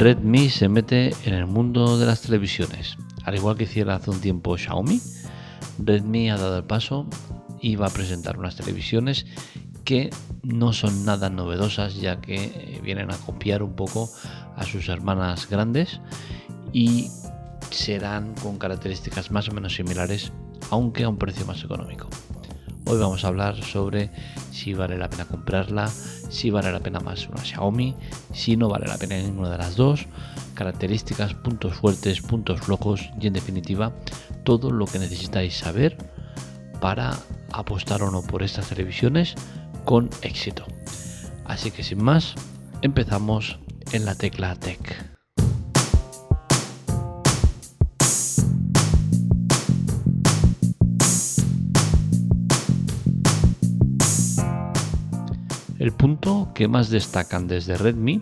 Redmi se mete en el mundo de las televisiones. Al igual que hiciera hace un tiempo Xiaomi, Redmi ha dado el paso y va a presentar unas televisiones que no son nada novedosas ya que eh, vienen a copiar un poco a sus hermanas grandes y serán con características más o menos similares aunque a un precio más económico. Hoy vamos a hablar sobre si vale la pena comprarla, si vale la pena más una Xiaomi, si no vale la pena ninguna de las dos, características, puntos fuertes, puntos flojos y en definitiva todo lo que necesitáis saber para apostar o no por estas televisiones con éxito. Así que sin más, empezamos en la tecla Tech. El punto que más destacan desde Redmi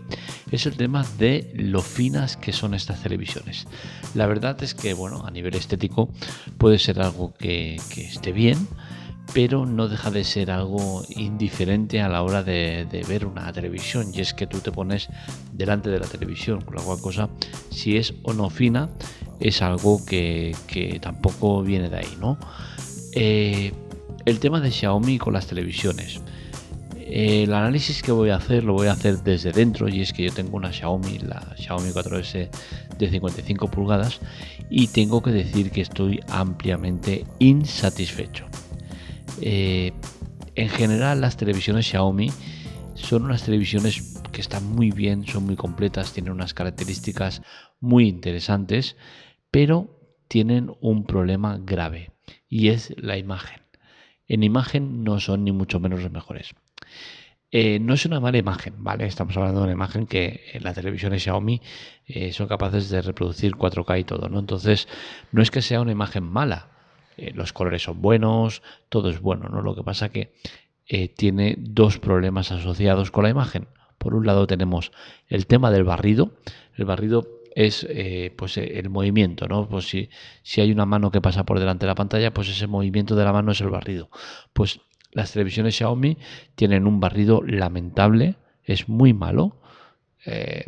es el tema de lo finas que son estas televisiones. La verdad es que, bueno, a nivel estético puede ser algo que, esté bien, pero no deja de ser algo indiferente a la hora de, ver una televisión. Y es que tú te pones delante de la televisión, con la cual cosa, si es o no fina, es algo que, tampoco viene de ahí, ¿no? Eh, el tema de Xiaomi con las televisiones. El análisis que voy a hacer lo voy a hacer desde dentro y es que yo tengo una Xiaomi, la Xiaomi 4S de 55 pulgadas y tengo que decir que estoy ampliamente insatisfecho. Eh, en general las televisiones Xiaomi son unas televisiones que están muy bien, son muy completas, tienen unas características muy interesantes, pero tienen un problema grave y es la imagen. En imagen no son ni mucho menos los mejores. Eh, no es una mala imagen, ¿vale? Estamos hablando de una imagen que en la televisión de Xiaomi eh, son capaces de reproducir 4K y todo, ¿no? Entonces, no es que sea una imagen mala. Eh, los colores son buenos, todo es bueno, ¿no? Lo que pasa que tiene dos problemas asociados con la imagen. Por un lado tenemos el tema del barrido. El barrido es pues el movimiento, ¿no? Pues si, si hay una mano que pasa por delante de la pantalla, pues ese movimiento de la mano es el barrido. Pues las televisiones Xiaomi tienen un barrido lamentable, es muy malo. Eh,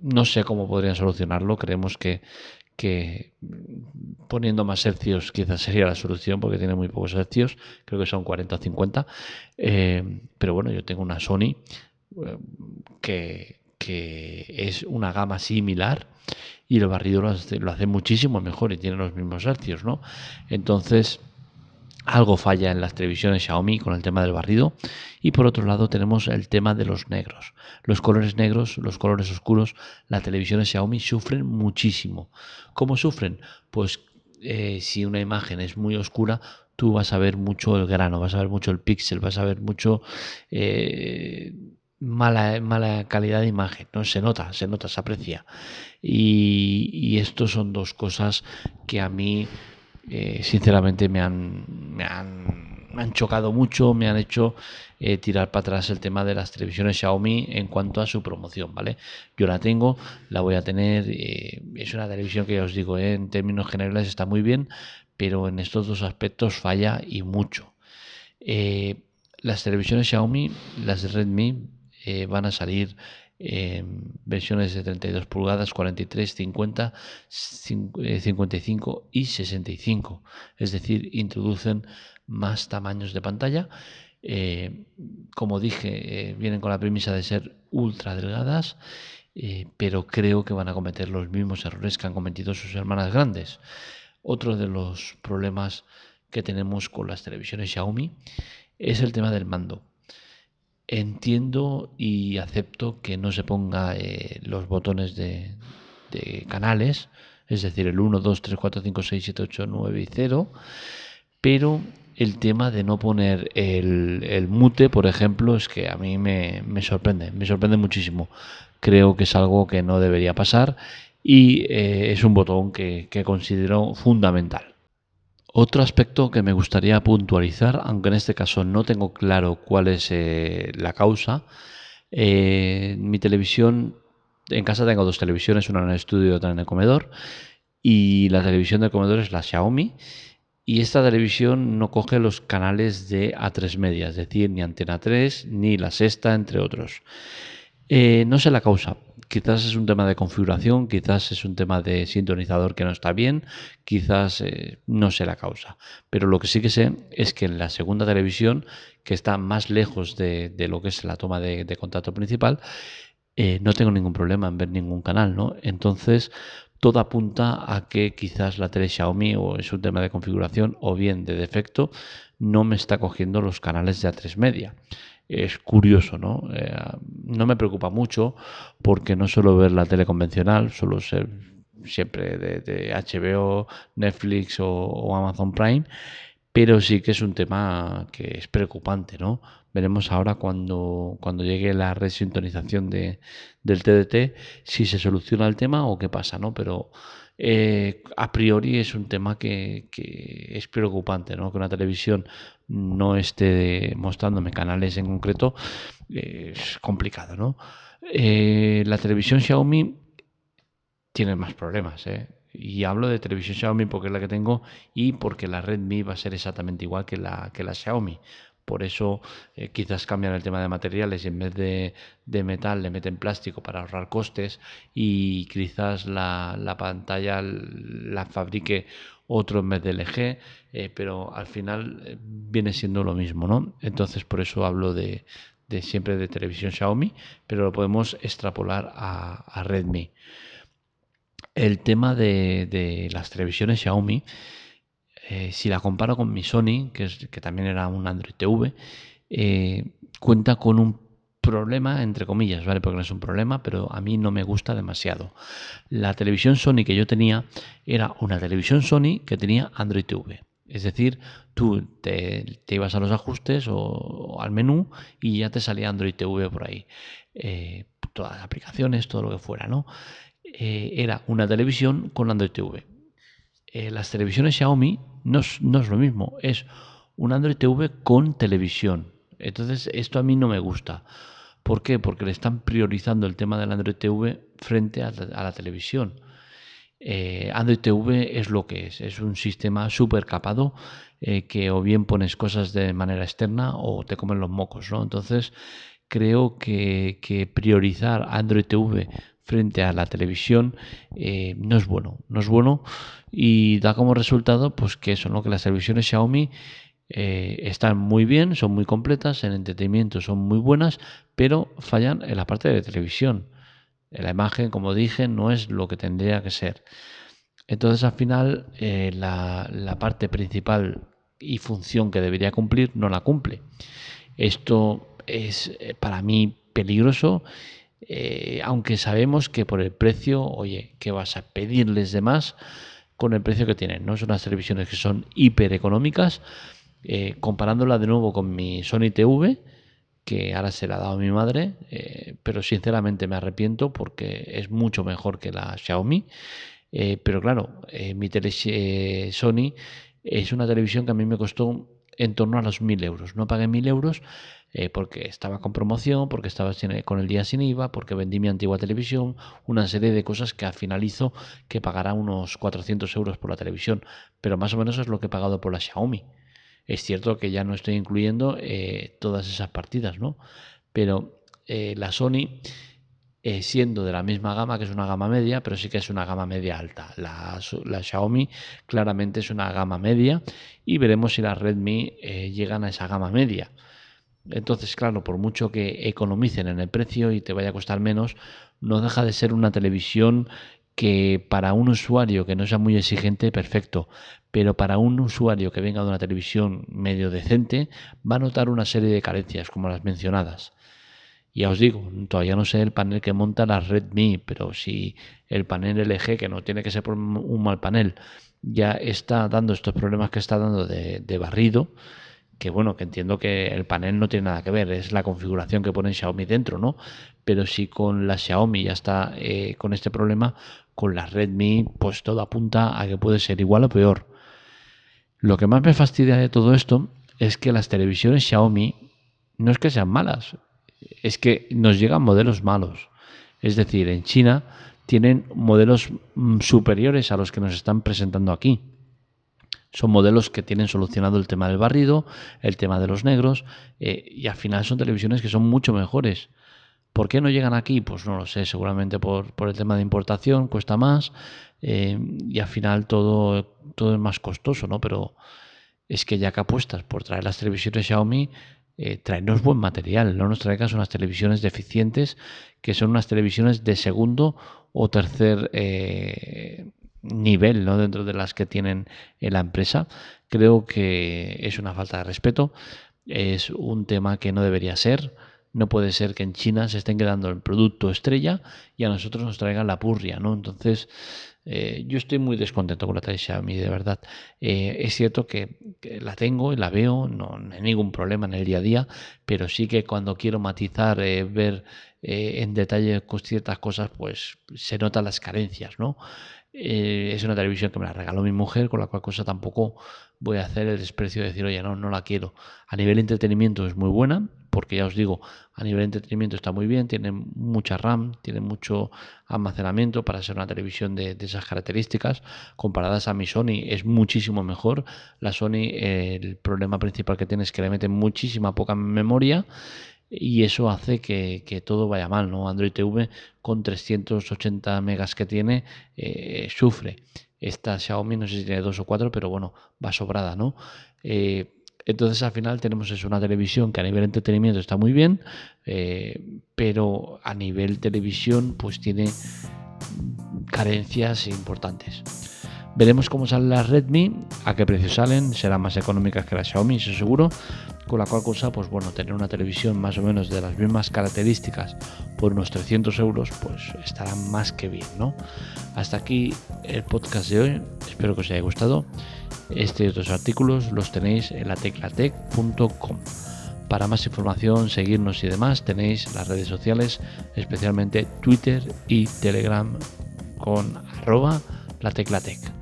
no sé cómo podrían solucionarlo. Creemos que, poniendo más hercios quizás sería la solución porque tiene muy pocos hercios. Creo que son 40 o 50. Eh, pero bueno, yo tengo una Sony eh, que, es una gama similar y el barrido lo hace, muchísimo mejor y tiene los mismos hercios, ¿no? Entonces algo falla en las televisiones Xiaomi con el tema del barrido. Y por otro lado tenemos el tema de los negros. Los colores negros, los colores oscuros, las televisiones Xiaomi sufren muchísimo. ¿Cómo sufren? Pues eh, si una imagen es muy oscura, tú vas a ver mucho el grano, vas a ver mucho el píxel, vas a ver mucho... Eh, mala, mala calidad de imagen, ¿no? Se nota, se nota, se aprecia. Y, y esto son dos cosas que a mí eh, sinceramente me han, me han, chocado mucho, me han hecho eh, tirar para atrás el tema de las televisiones Xiaomi en cuanto a su promoción, ¿vale? Yo la tengo, la voy a tener, eh, es una televisión que ya os digo, en términos generales está muy bien, pero en estos dos aspectos falla y mucho. las televisiones Xiaomi, las de Redmi, van a salir versiones de 32 pulgadas, 43, 50, 55 y 65. Es decir, introducen más tamaños de pantalla. Eh, como dije, eh, vienen con la premisa de ser ultra delgadas, eh, pero creo que van a cometer los mismos errores que han cometido sus hermanas grandes. Otro de los problemas que tenemos con las televisiones Xiaomi es el tema del mando. Entiendo y acepto que no se ponga eh, los botones de, canales, es decir, el 1, 2, 3, 4, 5, 6, 7, 8, 9 y 0, pero el tema de no poner el, mute, por ejemplo, es que a mí me, sorprende, me sorprende muchísimo. Creo que es algo que no debería pasar y eh, es un botón que considero fundamental. Otro aspecto que me gustaría puntualizar, aunque en este caso no tengo claro cuál es eh, la causa, eh, mi televisión, en casa tengo dos televisiones, una en el estudio y otra en el comedor, y la televisión del comedor es la Xiaomi, y esta televisión no coge los canales de A3 media, es decir, ni Antena 3 ni la sexta, entre otros. Eh, no sé la causa. Quizás es un tema de configuración, quizás es un tema de sintonizador que no está bien, quizás eh, no sé la causa. Pero lo que sí que sé es que en la segunda televisión, que está más lejos de, lo que es la toma de, contacto principal, eh, no tengo ningún problema en ver ningún canal, ¿no? Entonces, todo apunta a que quizás la tele Xiaomi o es un tema de configuración o bien de defecto no me está cogiendo los canales de A3 media es curioso, ¿no? Eh, no me preocupa mucho porque no suelo ver la tele convencional, suelo ser siempre de, HBO, Netflix o, Amazon Prime, pero sí que es un tema que es preocupante, ¿no? Veremos ahora cuando, cuando llegue la resintonización de, del TDT si se soluciona el tema o qué pasa, ¿no? Pero eh, a priori es un tema que, es preocupante, ¿no? Que una televisión no esté mostrándome canales en concreto eh, es complicado, ¿no? Eh, la televisión Xiaomi tiene más problemas, Y hablo de televisión Xiaomi porque es la que tengo y porque la Redmi va a ser exactamente igual que la, que la Xiaomi. Por eso eh, quizás cambian el tema de materiales y en vez de, metal le meten plástico para ahorrar costes y quizás la, pantalla la fabrique otro en vez de LG, eh, pero al final eh, viene siendo lo mismo, ¿no? Entonces por eso hablo de, siempre de televisión Xiaomi, pero lo podemos extrapolar a, Redmi. El tema de, las televisiones Xiaomi eh, si la comparo con mi Sony, que también era un Android TV, eh, cuenta con un problema, entre comillas, ¿vale? Porque no es un problema, pero a mí no me gusta demasiado. La televisión Sony que yo tenía era una televisión Sony que tenía Android TV. Es decir, tú te, ibas a los ajustes o, al menú y ya te salía Android TV por ahí. Eh, todas las aplicaciones, todo lo que fuera, ¿no? Era una televisión con Android TV. las televisiones Xiaomi no es, lo mismo, es un Android TV con televisión. Entonces, esto a mí no me gusta. ¿Por qué? Porque le están priorizando el tema del Android TV frente a la, televisión. Eh, Android TV es lo que es, es un sistema súper capado eh, que o bien pones cosas de manera externa o te comen los mocos, ¿no? Entonces creo que, que priorizar Android TV frente a la televisión eh, no es bueno, no es bueno y da como resultado pues que eso, ¿no? que las televisiones Xiaomi eh, están muy bien, son muy completas, en entretenimiento son muy buenas, pero fallan en la parte de televisión. La imagen, como dije, no es lo que tendría que ser. Entonces al final eh, la, la parte principal y función que debería cumplir no la cumple. Esto es para mí peligroso eh, aunque sabemos que por el precio, oye, que vas a pedirles de más con el precio que tienen, ¿no? Son unas televisiones que son hiper económicas, eh, comparándola de nuevo con mi Sony TV, que ahora se la ha dado a mi madre, eh, pero sinceramente me arrepiento porque es mucho mejor que la Xiaomi. pero claro, mi tele Sony es una televisión que a mí me costó en torno a los 1000 euros. No pagué 1000 euros eh, porque estaba con promoción, porque estaba con el día sin IVA, porque vendí mi antigua televisión, una serie de cosas que al final hizo que pagara unos 400 euros por la televisión. Pero más o menos es lo que he pagado por la Xiaomi. Es cierto que ya no estoy incluyendo eh, todas esas partidas, ¿no? Pero eh, la Sony eh, siendo de la misma gama, que es una gama media, pero sí que es una gama media alta. La, Xiaomi claramente es una gama media y veremos si las Redmi eh, llegan a esa gama media. Entonces, claro, por mucho que economicen en el precio y te vaya a costar menos, no deja de ser una televisión que para un usuario que no sea muy exigente, perfecto, pero para un usuario que venga de una televisión medio decente, va a notar una serie de carencias como las mencionadas. Ya os digo, todavía no sé el panel que monta la Redmi, pero si el panel LG, que no tiene que ser un mal panel, ya está dando estos problemas que está dando de, barrido, que bueno, que entiendo que el panel no tiene nada que ver, es la configuración que pone Xiaomi dentro, ¿no? Pero si con la Xiaomi ya está eh, con este problema, con la Redmi, pues todo apunta a que puede ser igual o peor. Lo que más me fastidia de todo esto es que las televisiones Xiaomi no es que sean malas, es que nos llegan modelos malos. Es decir, en China tienen modelos mm, superiores a los que nos están presentando aquí. Son modelos que tienen solucionado el tema del barrido, el tema de los negros, eh, y al final son televisiones que son mucho mejores. ¿Por qué no llegan aquí? Pues no lo sé, seguramente por, el tema de importación, cuesta más eh, y al final todo, todo es más costoso, ¿no? Pero es que ya que apuestas por traer las televisiones Xiaomi, eh, traernos buen material, no nos traigas unas televisiones deficientes que son unas televisiones de segundo o tercer eh, nivel ¿no? dentro de las que tienen en la empresa. Creo que es una falta de respeto, es un tema que no debería ser. No puede ser que en China se estén quedando el producto estrella y a nosotros nos traigan la purria, ¿no? Entonces, eh, yo estoy muy descontento con la Xiaomi, de verdad. Eh, es cierto que, la tengo y la veo, no, hay ningún problema en el día a día, pero sí que cuando quiero matizar, eh, ver en detalle ciertas cosas, pues se notan las carencias, ¿no? es una televisión que me la regaló mi mujer, con la cual cosa tampoco voy a hacer el desprecio de decir, oye, no, no la quiero. A nivel de entretenimiento es muy buena, porque ya os digo, a nivel de entretenimiento está muy bien, tiene mucha RAM, tiene mucho almacenamiento para ser una televisión de, esas características. Comparadas a mi Sony es muchísimo mejor. La Sony, el problema principal que tiene es que le mete muchísima poca memoria y eso hace que, todo vaya mal, ¿no? Android TV con 380 megas que tiene eh, sufre. Esta Xiaomi no sé si tiene dos o cuatro, pero bueno, va sobrada, ¿no? Eh, entonces al final tenemos eso, una televisión que a nivel entretenimiento está muy bien, eh, pero a nivel televisión pues tiene carencias importantes. Veremos cómo salen las Redmi, a qué precio salen, serán más económicas que las Xiaomi, eso seguro, con la cual cosa, pues bueno, tener una televisión más o menos de las mismas características por unos 300 euros, pues estará más que bien, ¿no? Hasta aquí el podcast de hoy, espero que os haya gustado. Este y otros artículos los tenéis en la teclatec.com. Para más información, seguirnos y demás, tenéis las redes sociales, especialmente Twitter y Telegram con arroba la teclatec.